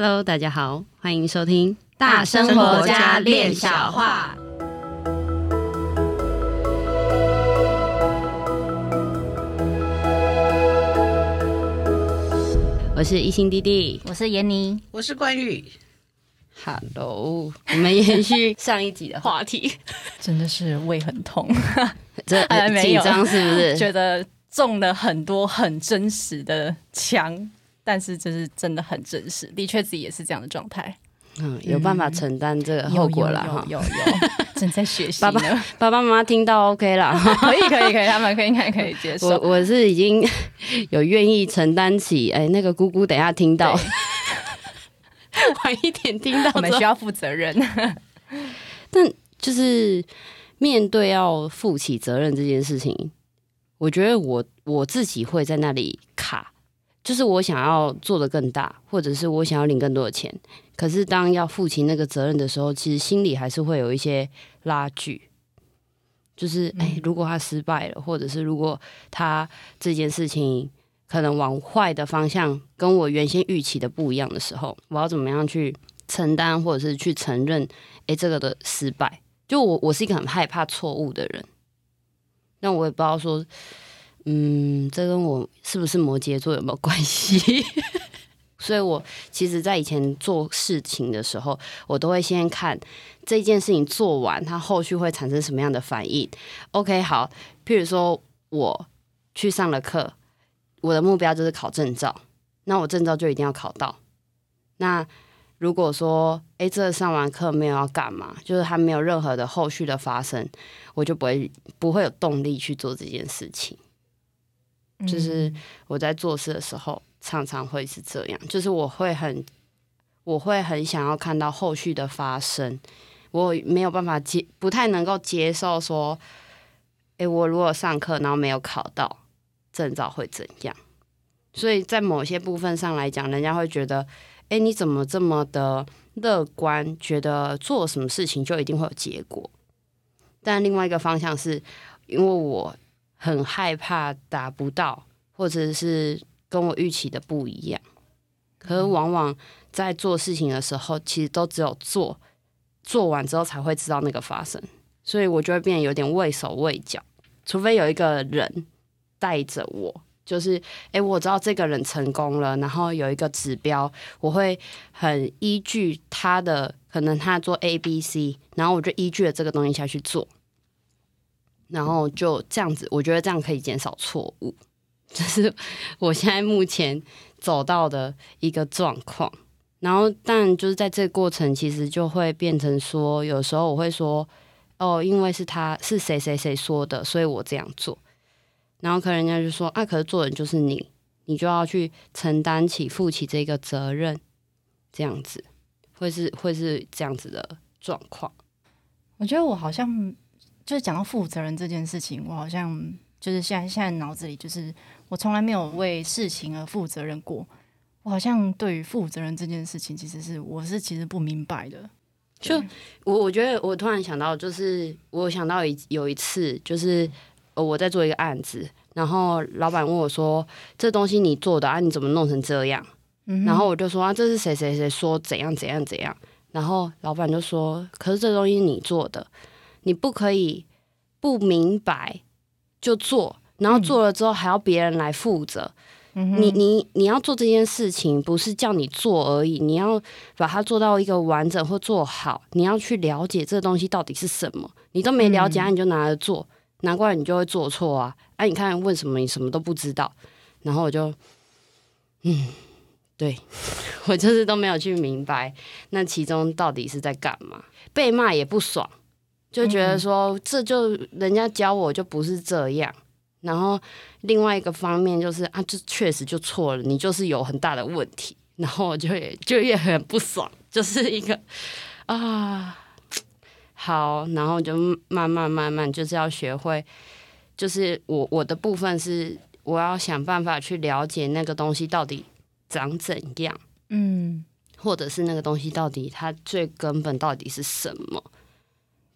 Hello，大家好，欢迎收听《大生活家练小话》。我是一心弟弟，我是闫妮，我是冠玉。Hello，我们延续 上一集的话题，真的是胃很痛，这 紧张是不是？觉得中了很多很真实的枪。但是就是真的很真实，的确自己也是这样的状态。嗯，有办法承担这个后果了哈。有有，有，有，正在学习。爸爸爸爸妈妈听到 OK 了，可以可以可以，他们可以可以可以接受。我我是已经 有愿意承担起，哎，那个姑姑等一下听到，晚一点听到，我们需要负责任。但就是面对要负起责任这件事情，我觉得我我自己会在那里卡。就是我想要做的更大，或者是我想要领更多的钱，可是当要负起那个责任的时候，其实心里还是会有一些拉锯。就是哎、欸，如果他失败了，或者是如果他这件事情可能往坏的方向，跟我原先预期的不一样的时候，我要怎么样去承担，或者是去承认？哎、欸，这个的失败，就我我是一个很害怕错误的人，那我也不知道说。嗯，这跟我是不是摩羯座有没有关系？所以我其实，在以前做事情的时候，我都会先看这件事情做完，它后续会产生什么样的反应。OK，好，譬如说我去上了课，我的目标就是考证照，那我证照就一定要考到。那如果说，诶，这上完课没有要干嘛，就是还没有任何的后续的发生，我就不会不会有动力去做这件事情。就是我在做事的时候，常常会是这样。就是我会很，我会很想要看到后续的发生。我没有办法接，不太能够接受说，诶，我如果上课然后没有考到证照会怎样？所以在某些部分上来讲，人家会觉得，诶，你怎么这么的乐观？觉得做什么事情就一定会有结果？但另外一个方向是因为我。很害怕达不到，或者是跟我预期的不一样。可是往往在做事情的时候，其实都只有做，做完之后才会知道那个发生。所以我就会变得有点畏手畏脚，除非有一个人带着我，就是哎，我知道这个人成功了，然后有一个指标，我会很依据他的，可能他做 A、B、C，然后我就依据了这个东西下去做。然后就这样子，我觉得这样可以减少错误，这是我现在目前走到的一个状况。然后，但就是在这个过程，其实就会变成说，有时候我会说，哦，因为是他是谁谁谁说的，所以我这样做。然后可能人家就说，啊，可是做人就是你，你就要去承担起、负起这个责任，这样子会是会是这样子的状况。我觉得我好像。就是讲到负责任这件事情，我好像就是现在现在脑子里就是我从来没有为事情而负责任过。我好像对于负责任这件事情，其实是我是其实不明白的。就我我觉得我突然想到，就是我想到一有一次，就是我在做一个案子，然后老板问我说：“这东西你做的啊？你怎么弄成这样？”嗯、然后我就说：“啊，这是谁谁谁说怎样怎样怎样。”然后老板就说：“可是这东西你做的。”你不可以不明白就做，然后做了之后还要别人来负责。嗯、你你你要做这件事情，不是叫你做而已，你要把它做到一个完整或做好。你要去了解这东西到底是什么，你都没了解，嗯、你就拿来做，难怪你就会做错啊！哎、啊，你看问什么，你什么都不知道。然后我就，嗯，对，我就是都没有去明白那其中到底是在干嘛，被骂也不爽。就觉得说，这就人家教我就不是这样，然后另外一个方面就是啊，这确实就错了，你就是有很大的问题，然后我就也就也很不爽，就是一个啊，好，然后就慢慢慢慢就是要学会，就是我我的部分是我要想办法去了解那个东西到底长怎样，嗯，或者是那个东西到底它最根本到底是什么。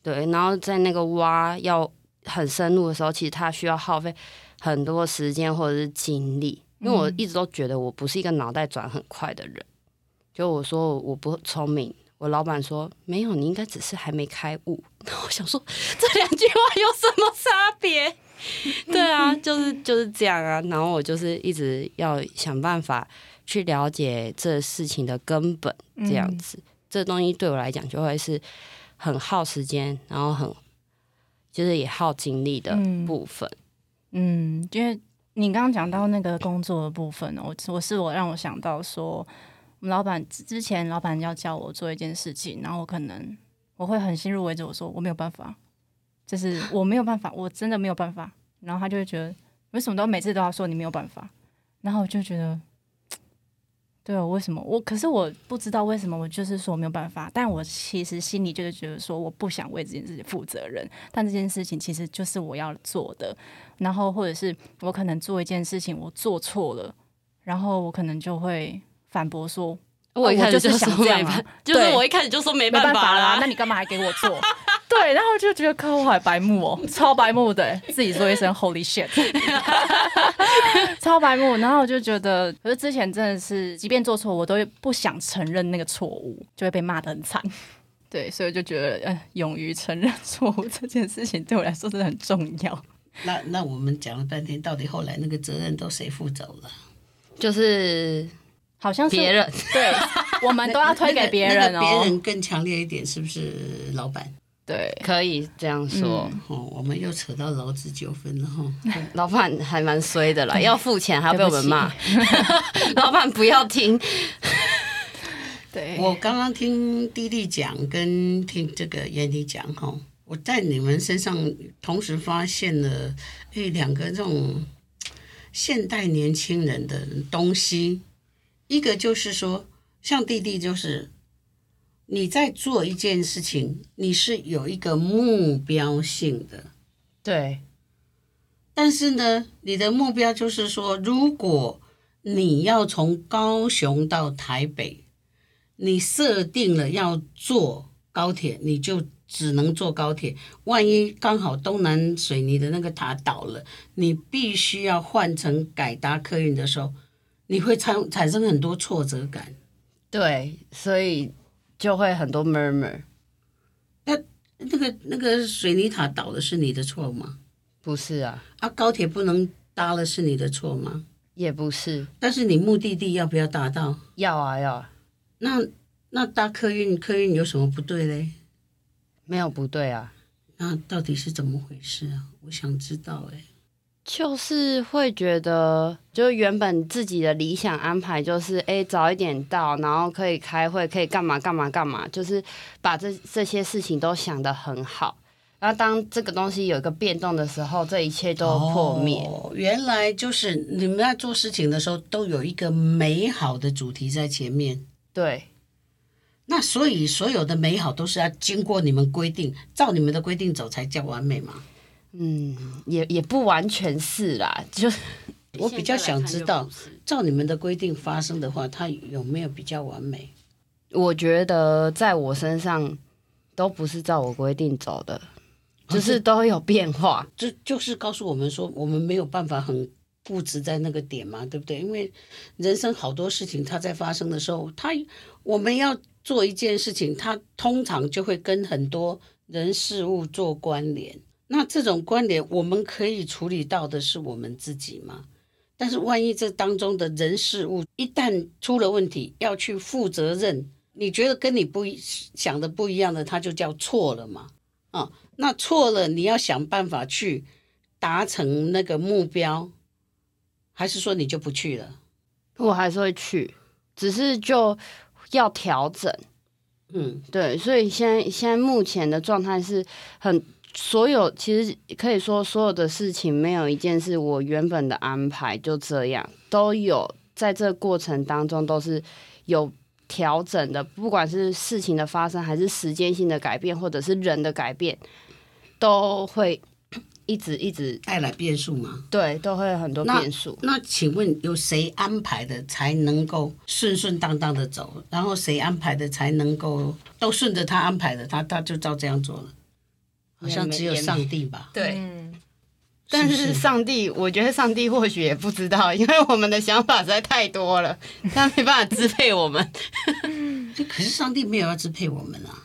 对，然后在那个挖要很深入的时候，其实它需要耗费很多时间或者是精力，因为我一直都觉得我不是一个脑袋转很快的人，就我说我不聪明，我老板说没有，你应该只是还没开悟。那我想说这两句话有什么差别？对啊，就是就是这样啊。然后我就是一直要想办法去了解这事情的根本，这样子，嗯、这东西对我来讲就会是很耗时间，然后很就是也耗精力的部分。嗯，因为你刚刚讲到那个工作的部分，我我是我让我想到说，我们老板之前老板要叫我做一件事情，然后我可能我会很心入为主，我说我没有办法。就是我没有办法，我真的没有办法。然后他就会觉得，为什么都每次都要说你没有办法？然后我就觉得，对啊，为什么我？可是我不知道为什么，我就是说没有办法。但我其实心里就是觉得说，我不想为这件事情负责任。但这件事情其实就是我要做的。然后或者是我可能做一件事情，我做错了，然后我可能就会反驳说，我一开始就是想这样啊，就是我一开始就说没办法啦，那你干嘛还给我做？对，然后就觉得客户好白目哦，超白目的，自己说一声 Holy shit，超白目。然后我就觉得，可是之前真的是，即便做错，我都不想承认那个错误，就会被骂得很惨。对，所以我就觉得，呃，勇于承认错误这件事情对我来说真的很重要。那那我们讲了半天，到底后来那个责任都谁负走了？就是好像是别人，对，我们都要推给别人哦。别人更强烈一点，是不是老板？对，可以这样说。嗯、哦，我们又扯到劳资纠纷了哈。老板还蛮衰的啦，要付钱还要被我们骂。老板不要听。对，我刚刚听弟弟讲，跟听这个燕妮讲哈，我在你们身上同时发现了哎两个这种现代年轻人的东西，一个就是说，像弟弟就是。你在做一件事情，你是有一个目标性的，对。但是呢，你的目标就是说，如果你要从高雄到台北，你设定了要坐高铁，你就只能坐高铁。万一刚好东南水泥的那个塔倒了，你必须要换成改搭客运的时候，你会产产生很多挫折感。对，所以。就会很多 murmur，那那个那个水泥塔倒的是你的错吗？不是啊，啊高铁不能搭了是你的错吗？也不是，但是你目的地要不要达到？要啊要啊。那那搭客运客运有什么不对嘞？没有不对啊。那到底是怎么回事啊？我想知道哎。就是会觉得，就原本自己的理想安排就是，哎，早一点到，然后可以开会，可以干嘛干嘛干嘛，就是把这这些事情都想得很好。然后当这个东西有一个变动的时候，这一切都破灭。哦，原来就是你们在做事情的时候，都有一个美好的主题在前面。对。那所以所有的美好都是要经过你们规定，照你们的规定走才叫完美嘛？嗯，也也不完全是啦，就 我比较想知道，照你们的规定发生的话，它有没有比较完美？我觉得在我身上都不是照我规定走的，就是都有变化。就就是告诉我们说，我们没有办法很固执在那个点嘛，对不对？因为人生好多事情，它在发生的时候，它我们要做一件事情，它通常就会跟很多人事物做关联。那这种关联，我们可以处理到的是我们自己吗？但是万一这当中的人事物一旦出了问题，要去负责任，你觉得跟你不想的不一样的，他就叫错了嘛？啊，那错了，你要想办法去达成那个目标，还是说你就不去了？我还是会去，只是就要调整。嗯，对，所以现在现在目前的状态是很。所有其实可以说，所有的事情没有一件事我原本的安排就这样，都有在这过程当中都是有调整的，不管是事情的发生，还是时间性的改变，或者是人的改变，都会一直一直带来变数吗？对，都会有很多变数。那请问有谁安排的才能够顺顺当当的走？然后谁安排的才能够都顺着他安排的，他他就照这样做了？好像只有上帝吧？对，但是上帝，我觉得上帝或许也不知道，因为我们的想法实在太多了，他没办法支配我们。可是上帝没有要支配我们啊！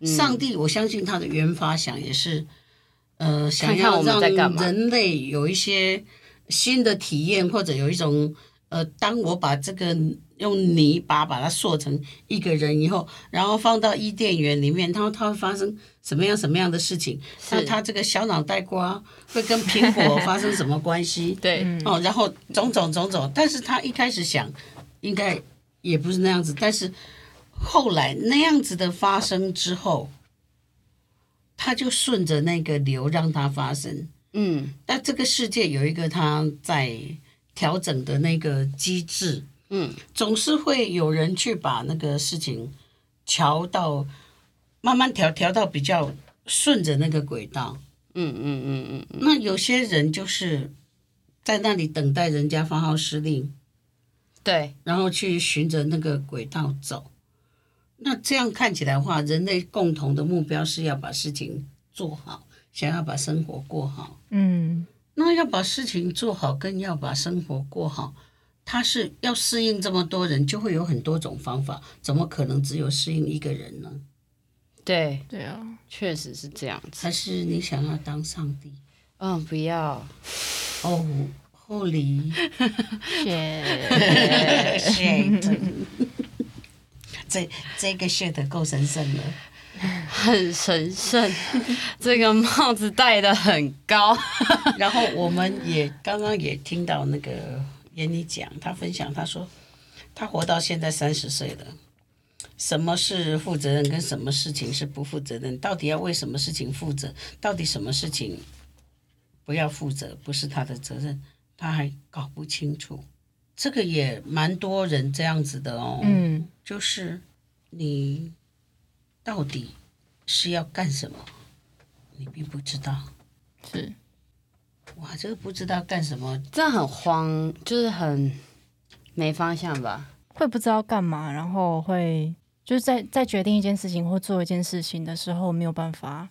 嗯、上帝，我相信他的原发想也是，呃，想要让人类有一些新的体验，或者有一种，呃，当我把这个。用泥巴把它塑成一个人以后，然后放到伊甸园里面，它它会发生什么样什么样的事情？那它这个小脑袋瓜会跟苹果发生什么关系？对，哦，然后种种种种，但是他一开始想，应该也不是那样子，但是后来那样子的发生之后，他就顺着那个流让它发生。嗯，那这个世界有一个他在调整的那个机制。嗯，总是会有人去把那个事情调到慢慢调调到比较顺着那个轨道。嗯嗯嗯嗯。那有些人就是在那里等待人家发号施令，对，然后去循着那个轨道走。那这样看起来的话，人类共同的目标是要把事情做好，想要把生活过好。嗯，那要把事情做好，跟要把生活过好。他是要适应这么多人，就会有很多种方法，怎么可能只有适应一个人呢？对对啊，确实是这样子。还是你想要当上帝？嗯，不要。哦，后里，谢谢。这这个 shit 够神圣了，很神圣。这个帽子戴的很高。然后我们也刚刚也听到那个。跟你讲，他分享，他说，他活到现在三十岁了，什么是负责任，跟什么事情是不负责任？到底要为什么事情负责？到底什么事情不要负责？不是他的责任，他还搞不清楚。这个也蛮多人这样子的哦，嗯，就是你到底是要干什么？你并不知道，是。哇，这个不知道干什么，这样很慌，就是很没方向吧？会不知道干嘛，然后会就是在在决定一件事情或做一件事情的时候没有办法，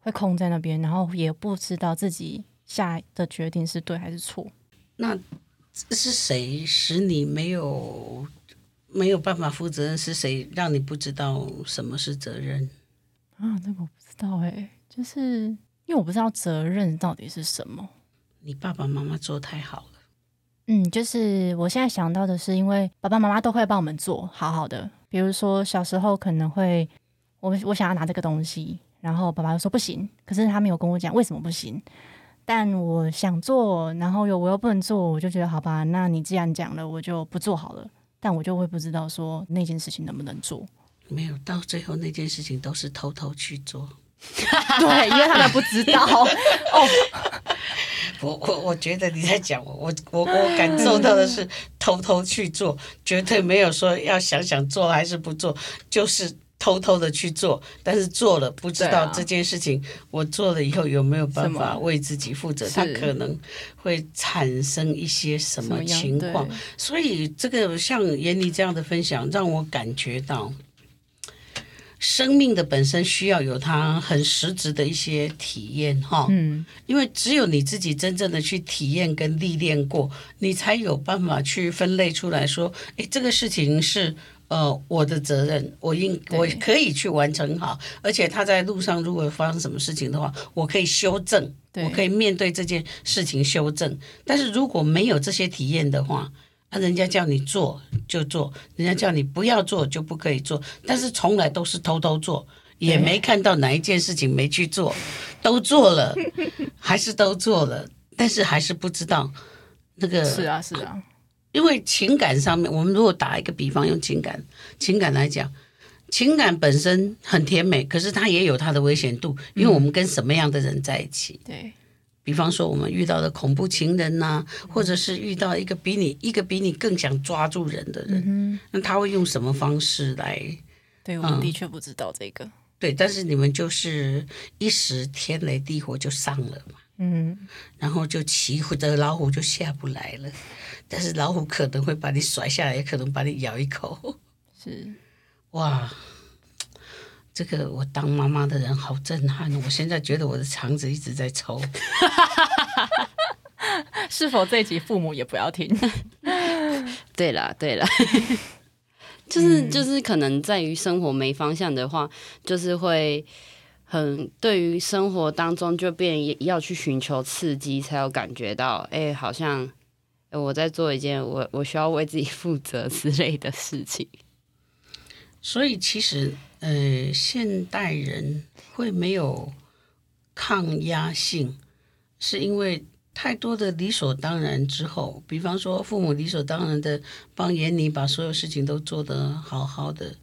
会空在那边，然后也不知道自己下的决定是对还是错。那是谁使你没有没有办法负责任？是谁让你不知道什么是责任？啊，那个我不知道哎、欸，就是。因为我不知道责任到底是什么。你爸爸妈妈做太好了。嗯，就是我现在想到的是，因为爸爸妈妈都会帮我们做好好的。比如说小时候可能会，我我想要拿这个东西，然后爸爸就说不行，可是他没有跟我讲为什么不行。但我想做，然后又我又不能做，我就觉得好吧，那你既然讲了，我就不做好了。但我就会不知道说那件事情能不能做。没有，到最后那件事情都是偷偷去做。对，因为他们不知道 哦。我我我觉得你在讲我我我我感受到的是偷偷去做，绝对没有说要想想做还是不做，就是偷偷的去做。但是做了不知道这件事情，我做了以后有没有办法为自己负责？他可能会产生一些什么情况？所以这个像闫妮这样的分享，让我感觉到。生命的本身需要有它很实质的一些体验，哈，嗯，因为只有你自己真正的去体验跟历练过，你才有办法去分类出来说，诶，这个事情是呃我的责任，我应我可以去完成好，而且他在路上如果发生什么事情的话，我可以修正，我可以面对这件事情修正，但是如果没有这些体验的话。啊，人家叫你做就做，人家叫你不要做就不可以做，但是从来都是偷偷做，也没看到哪一件事情没去做，都做了，还是都做了，但是还是不知道那个是啊是啊，因为情感上面，我们如果打一个比方，用情感情感来讲，情感本身很甜美，可是它也有它的危险度，因为我们跟什么样的人在一起，嗯、对。比方说，我们遇到的恐怖情人呐、啊，或者是遇到一个比你一个比你更想抓住人的人，嗯、那他会用什么方式来？对，我们的确不知道这个。对，但是你们就是一时天雷地火就上了嘛，嗯，然后就骑的老虎就下不来了，但是老虎可能会把你甩下来，也可能把你咬一口。是，哇。这个我当妈妈的人好震撼，我现在觉得我的肠子一直在抽。是否这一集父母也不要听？对了，对了，就是就是可能在于生活没方向的话，就是会很对于生活当中就变要去寻求刺激，才有感觉到，哎，好像我在做一件我我需要为自己负责之类的事情。所以其实，呃，现代人会没有抗压性，是因为。太多的理所当然之后，比方说父母理所当然的帮妍妮把所有事情都做得好好的，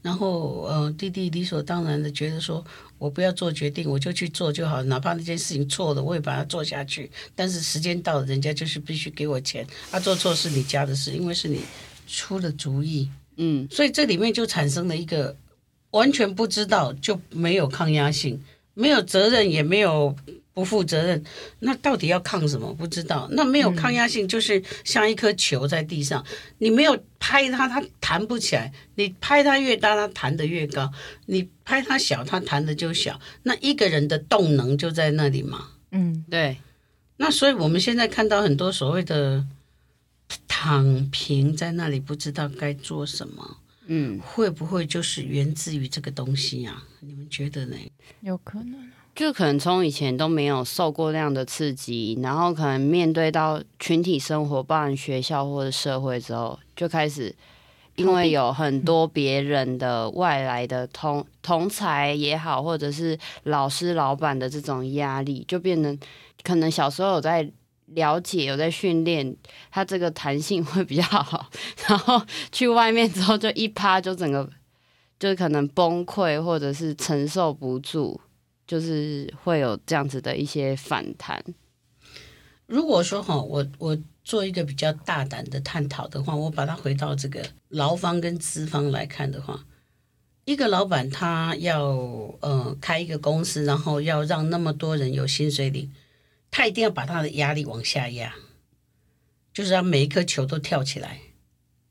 然后呃弟弟理所当然的觉得说我不要做决定，我就去做就好，哪怕那件事情错了，我也把它做下去。但是时间到了，人家就是必须给我钱，他、啊、做错是你家的事，因为是你出的主意，嗯，所以这里面就产生了一个完全不知道就没有抗压性，没有责任也没有。不负责任，那到底要抗什么？不知道。那没有抗压性，就是像一颗球在地上，嗯、你没有拍它，它弹不起来；你拍它越大，它弹得越高；你拍它小，它弹的就小。那一个人的动能就在那里嘛。嗯，对。那所以我们现在看到很多所谓的躺平在那里，不知道该做什么。嗯，会不会就是源自于这个东西呀、啊？你们觉得呢？有可能。就可能从以前都没有受过那样的刺激，然后可能面对到群体生活，包含学校或者社会之后，就开始因为有很多别人的外来的同同才也好，或者是老师、老板的这种压力，就变成可能小时候有在了解、有在训练，他这个弹性会比较好，然后去外面之后就一趴就整个就可能崩溃，或者是承受不住。就是会有这样子的一些反弹。如果说哈，我我做一个比较大胆的探讨的话，我把它回到这个劳方跟资方来看的话，一个老板他要呃开一个公司，然后要让那么多人有薪水领，他一定要把他的压力往下压，就是让每一颗球都跳起来。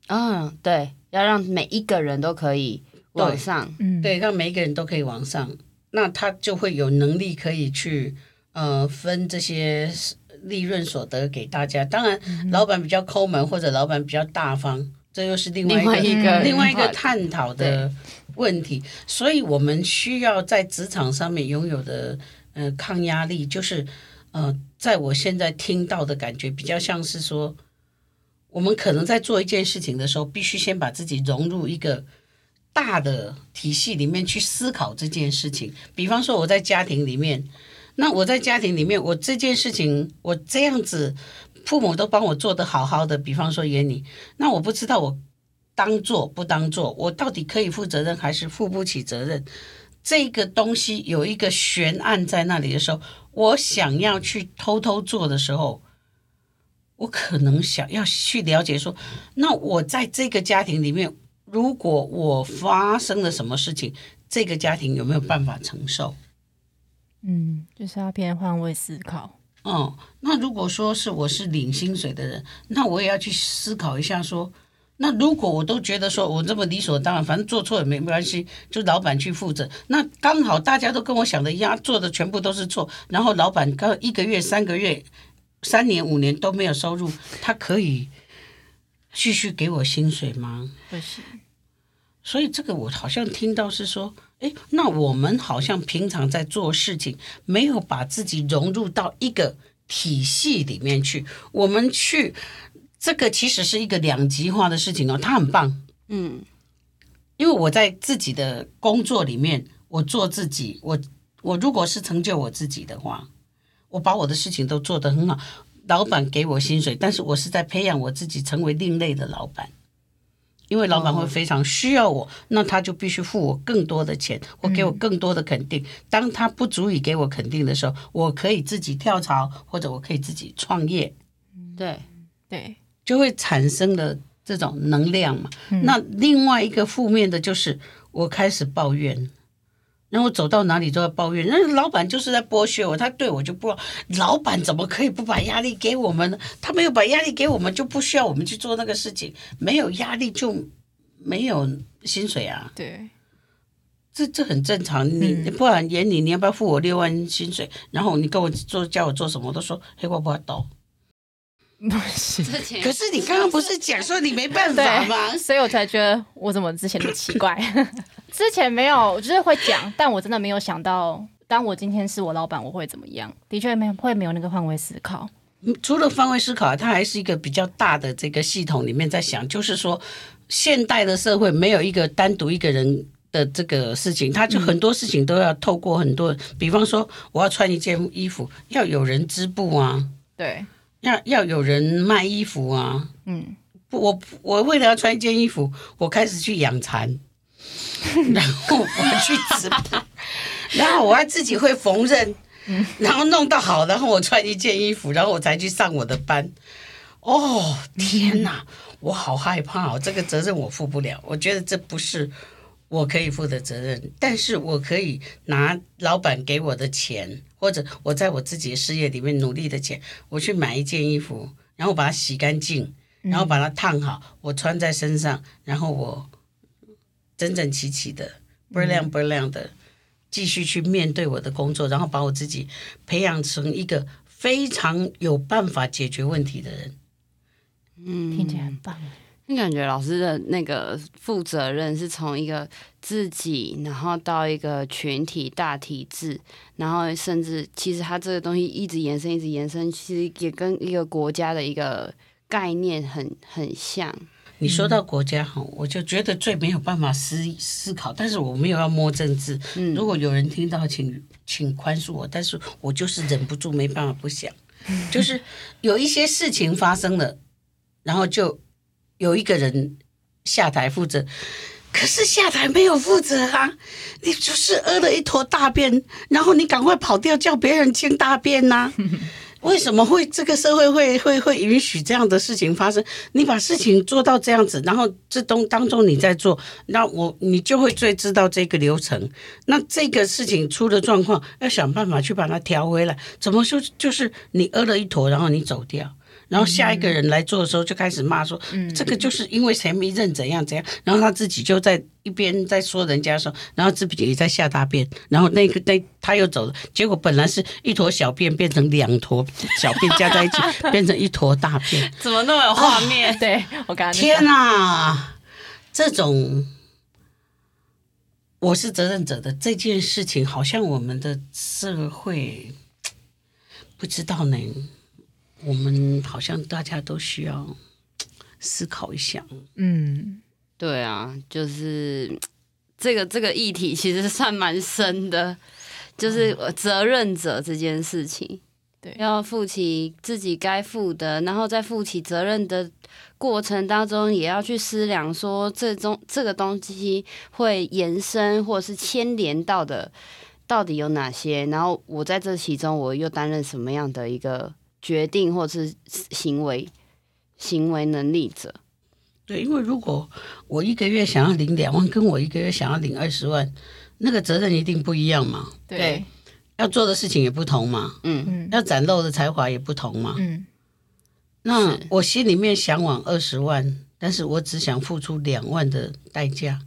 嗯，对，要让每一个人都可以往上，嗯，对，让每一个人都可以往上。那他就会有能力可以去呃分这些利润所得给大家。当然，老板比较抠门或者老板比较大方，这又是另外一个另外一个，另外一个探讨的问题。所以我们需要在职场上面拥有的呃抗压力，就是呃，在我现在听到的感觉，比较像是说，我们可能在做一件事情的时候，必须先把自己融入一个。大的体系里面去思考这件事情，比方说我在家庭里面，那我在家庭里面，我这件事情我这样子，父母都帮我做得好好的，比方说妍妮，那我不知道我当做不当做，我到底可以负责任还是负不起责任？这个东西有一个悬案在那里的时候，我想要去偷偷做的时候，我可能想要去了解说，那我在这个家庭里面。如果我发生了什么事情，这个家庭有没有办法承受？嗯，就是要变换位思考。哦，那如果说是我是领薪水的人，那我也要去思考一下，说，那如果我都觉得说我这么理所当然，反正做错也没没关系，就老板去负责。那刚好大家都跟我想的一样，做的全部都是错，然后老板刚一个月、三个月、三年、五年都没有收入，他可以。继续给我薪水吗？不是，所以这个我好像听到是说，诶，那我们好像平常在做事情，没有把自己融入到一个体系里面去。我们去这个其实是一个两极化的事情哦，他很棒，嗯，因为我在自己的工作里面，我做自己，我我如果是成就我自己的话，我把我的事情都做得很好。老板给我薪水，但是我是在培养我自己成为另类的老板，因为老板会非常需要我，那他就必须付我更多的钱，或给我更多的肯定。当他不足以给我肯定的时候，我可以自己跳槽，或者我可以自己创业。对对，就会产生了这种能量嘛。那另外一个负面的就是我开始抱怨。然后走到哪里都要抱怨，那老板就是在剥削我，他对我就不，老板怎么可以不把压力给我们呢？他没有把压力给我们，就不需要我们去做那个事情，没有压力就没有薪水啊。对，这这很正常。你、嗯、不然演你，你要不要付我六万薪水？然后你跟我做叫我做什么，我都说黑瓜不要刀。不是，可是你刚刚不是讲说你没办法吗？所以我才觉得我怎么之前那么奇怪。之前没有，就是会讲，但我真的没有想到，当我今天是我老板，我会怎么样？的确没有会没有那个换位思考。除了换位思考，它还是一个比较大的这个系统里面在想，就是说现代的社会没有一个单独一个人的这个事情，他就很多事情都要透过很多，嗯、比方说我要穿一件衣服，要有人织布啊，对。要要有人卖衣服啊，嗯，我我为了要穿一件衣服，我开始去养蚕，然后我去织布，然后我还自己会缝纫，嗯，然后弄到好，然后我穿一件衣服，然后我才去上我的班。哦，天哪，我好害怕哦，这个责任我负不了，我觉得这不是。我可以负的责任，但是我可以拿老板给我的钱，或者我在我自己的事业里面努力的钱，我去买一件衣服，然后把它洗干净，然后把它烫好，我穿在身上，然后我整整齐齐的，不亮不亮的，继续去面对我的工作，然后把我自己培养成一个非常有办法解决问题的人。嗯，听起来很棒。你感觉老师的那个负责任是从一个自己，然后到一个群体大体制，然后甚至其实他这个东西一直延伸，一直延伸，其实也跟一个国家的一个概念很很像。你说到国家哈，我就觉得最没有办法思思考，但是我没有要摸政治。嗯，如果有人听到，请请宽恕我，但是我就是忍不住没办法不想，就是有一些事情发生了，然后就。有一个人下台负责，可是下台没有负责啊！你就是屙了一坨大便，然后你赶快跑掉，叫别人清大便呐、为什么会这个社会会会会允许这样的事情发生？你把事情做到这样子，然后这东当中你在做，那我你就会最知道这个流程。那这个事情出了状况，要想办法去把它调回来。怎么说？就是你屙了一坨，然后你走掉。然后下一个人来做的时候，就开始骂说：“嗯、这个就是因为谁没认怎样怎样。”然后他自己就在一边在说人家说，然后自己也在下大便。然后那个那他又走了，结果本来是一坨小便变成两坨小便加在一起，变成一坨大便。怎么那么有画面？哦、对我刚刚天哪，这种我是责任者的这件事情，好像我们的社会不知道呢。我们好像大家都需要思考一下。嗯，对啊，就是这个这个议题其实算蛮深的，就是责任者这件事情，对，要负起自己该负的，然后在负起责任的过程当中，也要去思量说，这中这个东西会延伸或者是牵连到的到底有哪些，然后我在这其中我又担任什么样的一个。决定或是行为行为能力者，对，因为如果我一个月想要领两万，跟我一个月想要领二十万，那个责任一定不一样嘛。对，要做的事情也不同嘛。嗯嗯，要展露的才华也不同嘛。嗯，那我心里面向往二十万，但是我只想付出两万的代价。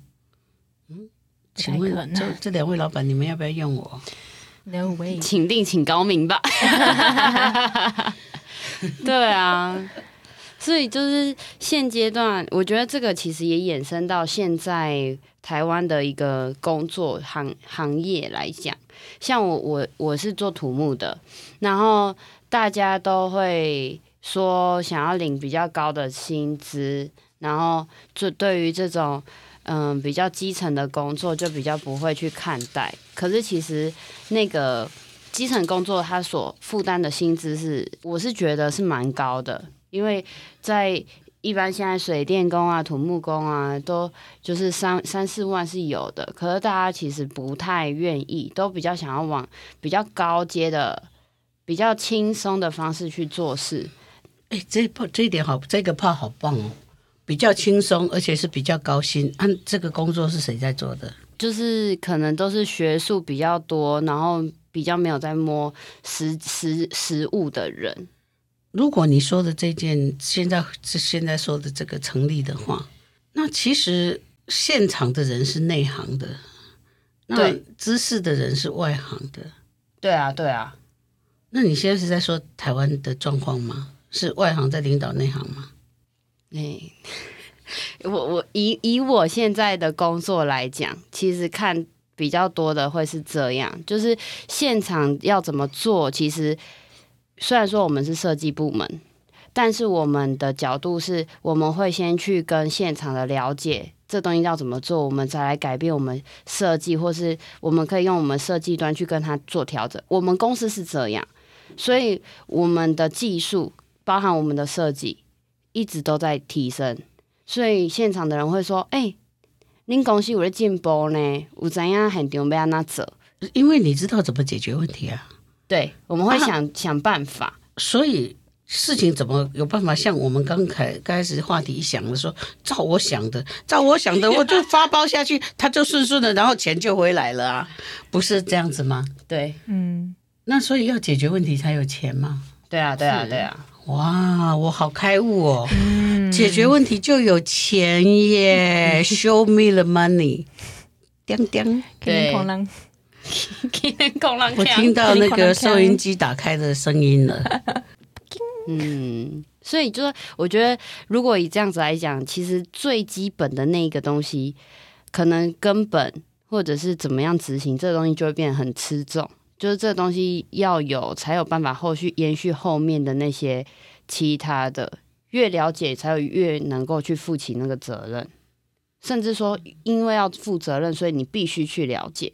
嗯，请问这这两位老板，你们要不要用我？No way，请定请高明吧。对啊，所以就是现阶段，我觉得这个其实也衍生到现在台湾的一个工作行行业来讲。像我我我是做土木的，然后大家都会说想要领比较高的薪资，然后就对于这种。嗯，比较基层的工作就比较不会去看待。可是其实那个基层工作，他所负担的薪资是，我是觉得是蛮高的。因为在一般现在水电工啊、土木工啊，都就是三三四万是有的。可是大家其实不太愿意，都比较想要往比较高阶的、比较轻松的方式去做事。哎，这这一点好，这个怕好棒哦。比较轻松，而且是比较高薪。按、啊、这个工作是谁在做的？就是可能都是学术比较多，然后比较没有在摸实实实务的人。如果你说的这件现在是现在说的这个成立的话，那其实现场的人是内行的，那知识的人是外行的。对啊，对啊。那你现在是在说台湾的状况吗？是外行在领导内行吗？哎、我我以以我现在的工作来讲，其实看比较多的会是这样，就是现场要怎么做。其实虽然说我们是设计部门，但是我们的角度是，我们会先去跟现场的了解这东西要怎么做，我们再来改变我们设计，或是我们可以用我们设计端去跟他做调整。我们公司是这样，所以我们的技术包含我们的设计。一直都在提升，所以现场的人会说：“哎、欸，您公司有在进步呢，我怎样很准备要那走？因为你知道怎么解决问题啊。”对，我们会想、啊、想办法。所以事情怎么有办法像我们刚开开始话题一想的时候，照我想的，照我想的，我就发包下去，他就顺顺的，然后钱就回来了啊？不是这样子吗？对，嗯。那所以要解决问题才有钱吗？对啊，对啊，对啊。哇，我好开悟哦！嗯、解决问题就有钱耶，Show me the money，叮叮，对，我听到那个收音机打开的声音了。嗯，所以就是我觉得，如果以这样子来讲，其实最基本的那一个东西，可能根本或者是怎么样执行，这个东西就会变得很吃重。就是这东西要有，才有办法后续延续后面的那些其他的。越了解，才有越能够去负起那个责任。甚至说，因为要负责任，所以你必须去了解。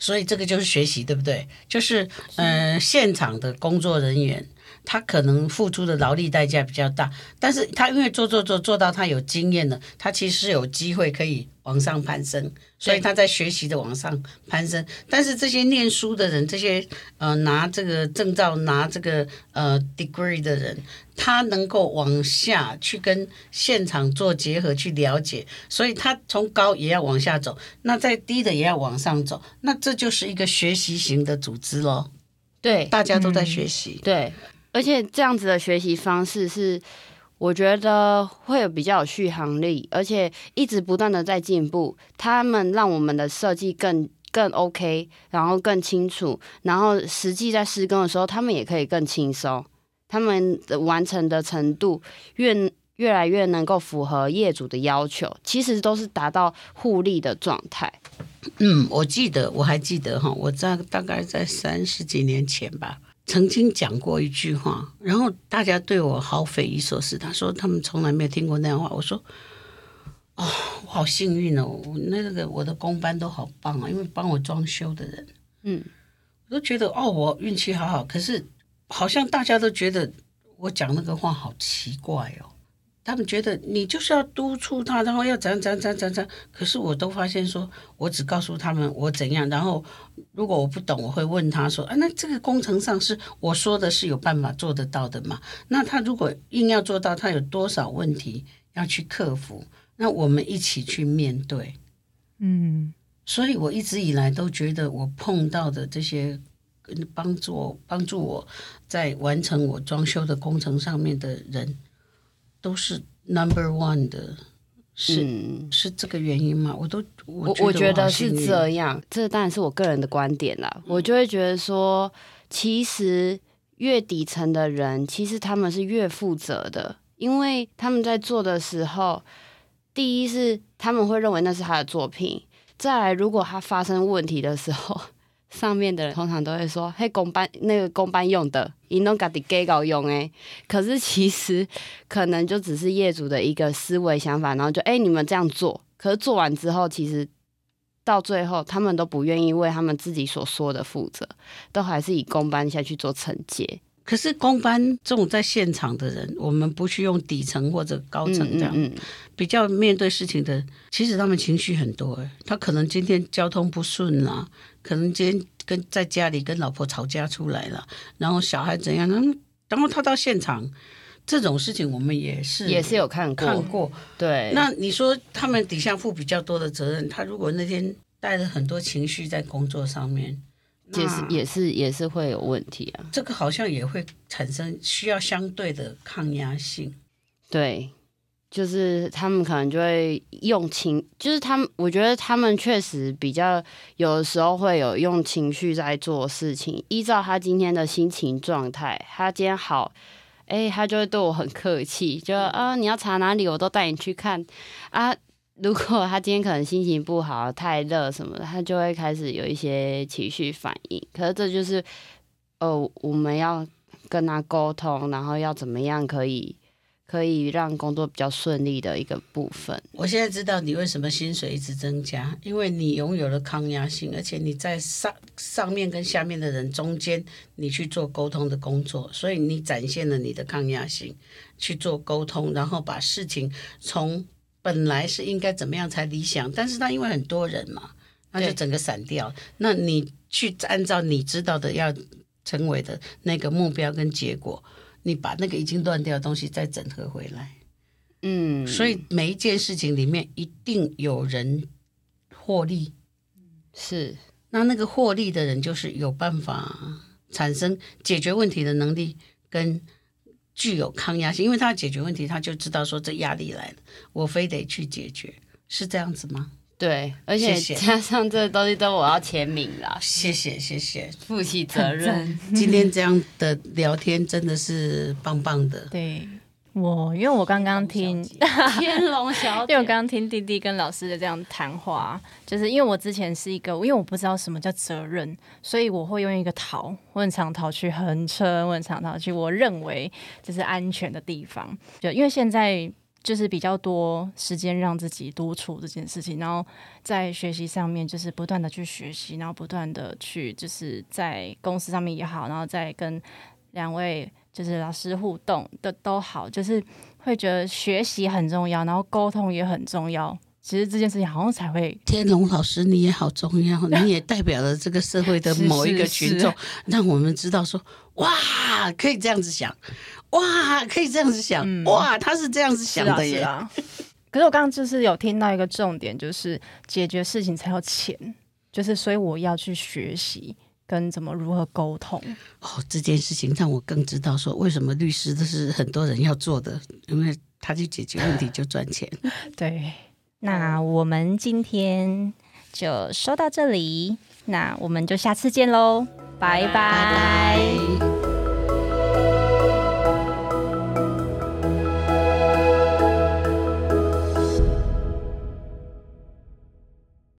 所以这个就是学习，对不对？就是嗯、呃，现场的工作人员。他可能付出的劳力代价比较大，但是他因为做做做做到他有经验了，他其实有机会可以往上攀升，所以他在学习的往上攀升。但是这些念书的人，这些呃拿这个证照、拿这个呃 degree 的人，他能够往下去跟现场做结合去了解，所以他从高也要往下走，那再低的也要往上走，那这就是一个学习型的组织喽。对，大家都在学习。嗯、对。而且这样子的学习方式是，我觉得会有比较有续航力，而且一直不断的在进步。他们让我们的设计更更 OK，然后更清楚，然后实际在施工的时候，他们也可以更轻松。他们的完成的程度越越来越能够符合业主的要求，其实都是达到互利的状态。嗯，我记得，我还记得哈，我在大概在三十几年前吧。曾经讲过一句话，然后大家对我好匪夷所思。他说他们从来没有听过那样话。我说，哦，我好幸运哦，那个我的工班都好棒啊，因为帮我装修的人，嗯，我都觉得哦，我运气好好。可是好像大家都觉得我讲那个话好奇怪哦。他们觉得你就是要督促他，然后要怎样怎样怎样怎样。可是我都发现说，我只告诉他们我怎样，然后如果我不懂，我会问他说：“啊，那这个工程上是我说的是有办法做得到的吗？那他如果硬要做到，他有多少问题要去克服？那我们一起去面对。”嗯，所以我一直以来都觉得我碰到的这些帮助帮助我在完成我装修的工程上面的人。都是 number one 的，是、嗯、是这个原因吗？我都我，我觉得是这样，这当然是我个人的观点啦。我就会觉得说，其实越底层的人，其实他们是越负责的，因为他们在做的时候，第一是他们会认为那是他的作品，再来如果他发生问题的时候。上面的人通常都会说：“嘿，公班那个公班用的，伊弄家己给搞用诶。”可是其实可能就只是业主的一个思维想法，然后就哎、欸，你们这样做。可是做完之后，其实到最后，他们都不愿意为他们自己所说的负责，都还是以公班下去做承接。可是公班这种在现场的人，我们不去用底层或者高层这样，嗯嗯嗯、比较面对事情的，其实他们情绪很多。诶，他可能今天交通不顺啦，可能今天跟在家里跟老婆吵架出来了，然后小孩怎样，然后他到现场这种事情，我们也是也是有看过看过。对，那你说他们底下负比较多的责任，他如果那天带了很多情绪在工作上面。也是也是也是会有问题啊，这个好像也会产生需要相对的抗压性。对，就是他们可能就会用情，就是他们，我觉得他们确实比较有的时候会有用情绪在做事情，依照他今天的心情状态，他今天好，哎，他就会对我很客气，就啊，你要查哪里，我都带你去看啊。如果他今天可能心情不好，太热什么的，他就会开始有一些情绪反应。可是这就是，哦，我们要跟他沟通，然后要怎么样可以。可以让工作比较顺利的一个部分。我现在知道你为什么薪水一直增加，因为你拥有了抗压性，而且你在上上面跟下面的人中间，你去做沟通的工作，所以你展现了你的抗压性去做沟通，然后把事情从本来是应该怎么样才理想，但是他因为很多人嘛，那就整个散掉。那你去按照你知道的要成为的那个目标跟结果。你把那个已经断掉的东西再整合回来，嗯，所以每一件事情里面一定有人获利，是，那那个获利的人就是有办法产生解决问题的能力跟具有抗压性，因为他解决问题，他就知道说这压力来了，我非得去解决，是这样子吗？对，而且加上这东西都我要签名啦。谢谢谢谢，负起责任。今天这样的聊天真的是棒棒的。对我，因为我刚刚听 天龙小姐，因为我刚刚听弟弟跟老师的这样谈话，就是因为我之前是一个，因为我不知道什么叫责任，所以我会用一个逃，我很常逃去横车，我很常逃去我认为就是安全的地方，就因为现在。就是比较多时间让自己独处这件事情，然后在学习上面就是不断的去学习，然后不断的去就是在公司上面也好，然后再跟两位就是老师互动的都好，就是会觉得学习很重要，然后沟通也很重要。其实这件事情好像才会天龙老师你也好重要，你也代表了这个社会的某一个群众，让我们知道说哇，可以这样子想。哇，可以这样子想，嗯、哇，他是这样子想的耶。是啊，是啊。可是我刚刚就是有听到一个重点，就是解决事情才有钱，就是所以我要去学习跟怎么如何沟通。哦，这件事情让我更知道说，为什么律师都是很多人要做的，因为他去解决问题就赚钱。对，那我们今天就说到这里，那我们就下次见喽，拜拜。